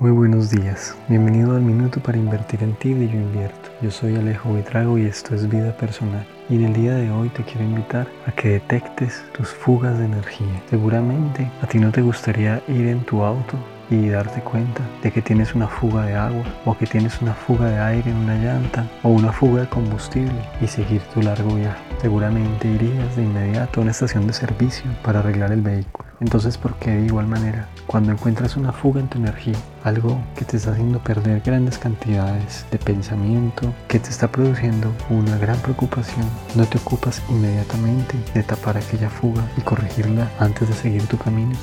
Muy buenos días, bienvenido al Minuto para Invertir en Ti de Yo Invierto. Yo soy Alejo Vitrago y esto es Vida Personal. Y en el día de hoy te quiero invitar a que detectes tus fugas de energía. Seguramente a ti no te gustaría ir en tu auto y darte cuenta de que tienes una fuga de agua o que tienes una fuga de aire en una llanta o una fuga de combustible y seguir tu largo viaje. Seguramente irías de inmediato a una estación de servicio para arreglar el vehículo. Entonces, ¿por qué de igual manera, cuando encuentras una fuga en tu energía, algo que te está haciendo perder grandes cantidades de pensamiento, que te está produciendo una gran preocupación, no te ocupas inmediatamente de tapar aquella fuga y corregirla antes de seguir tu camino?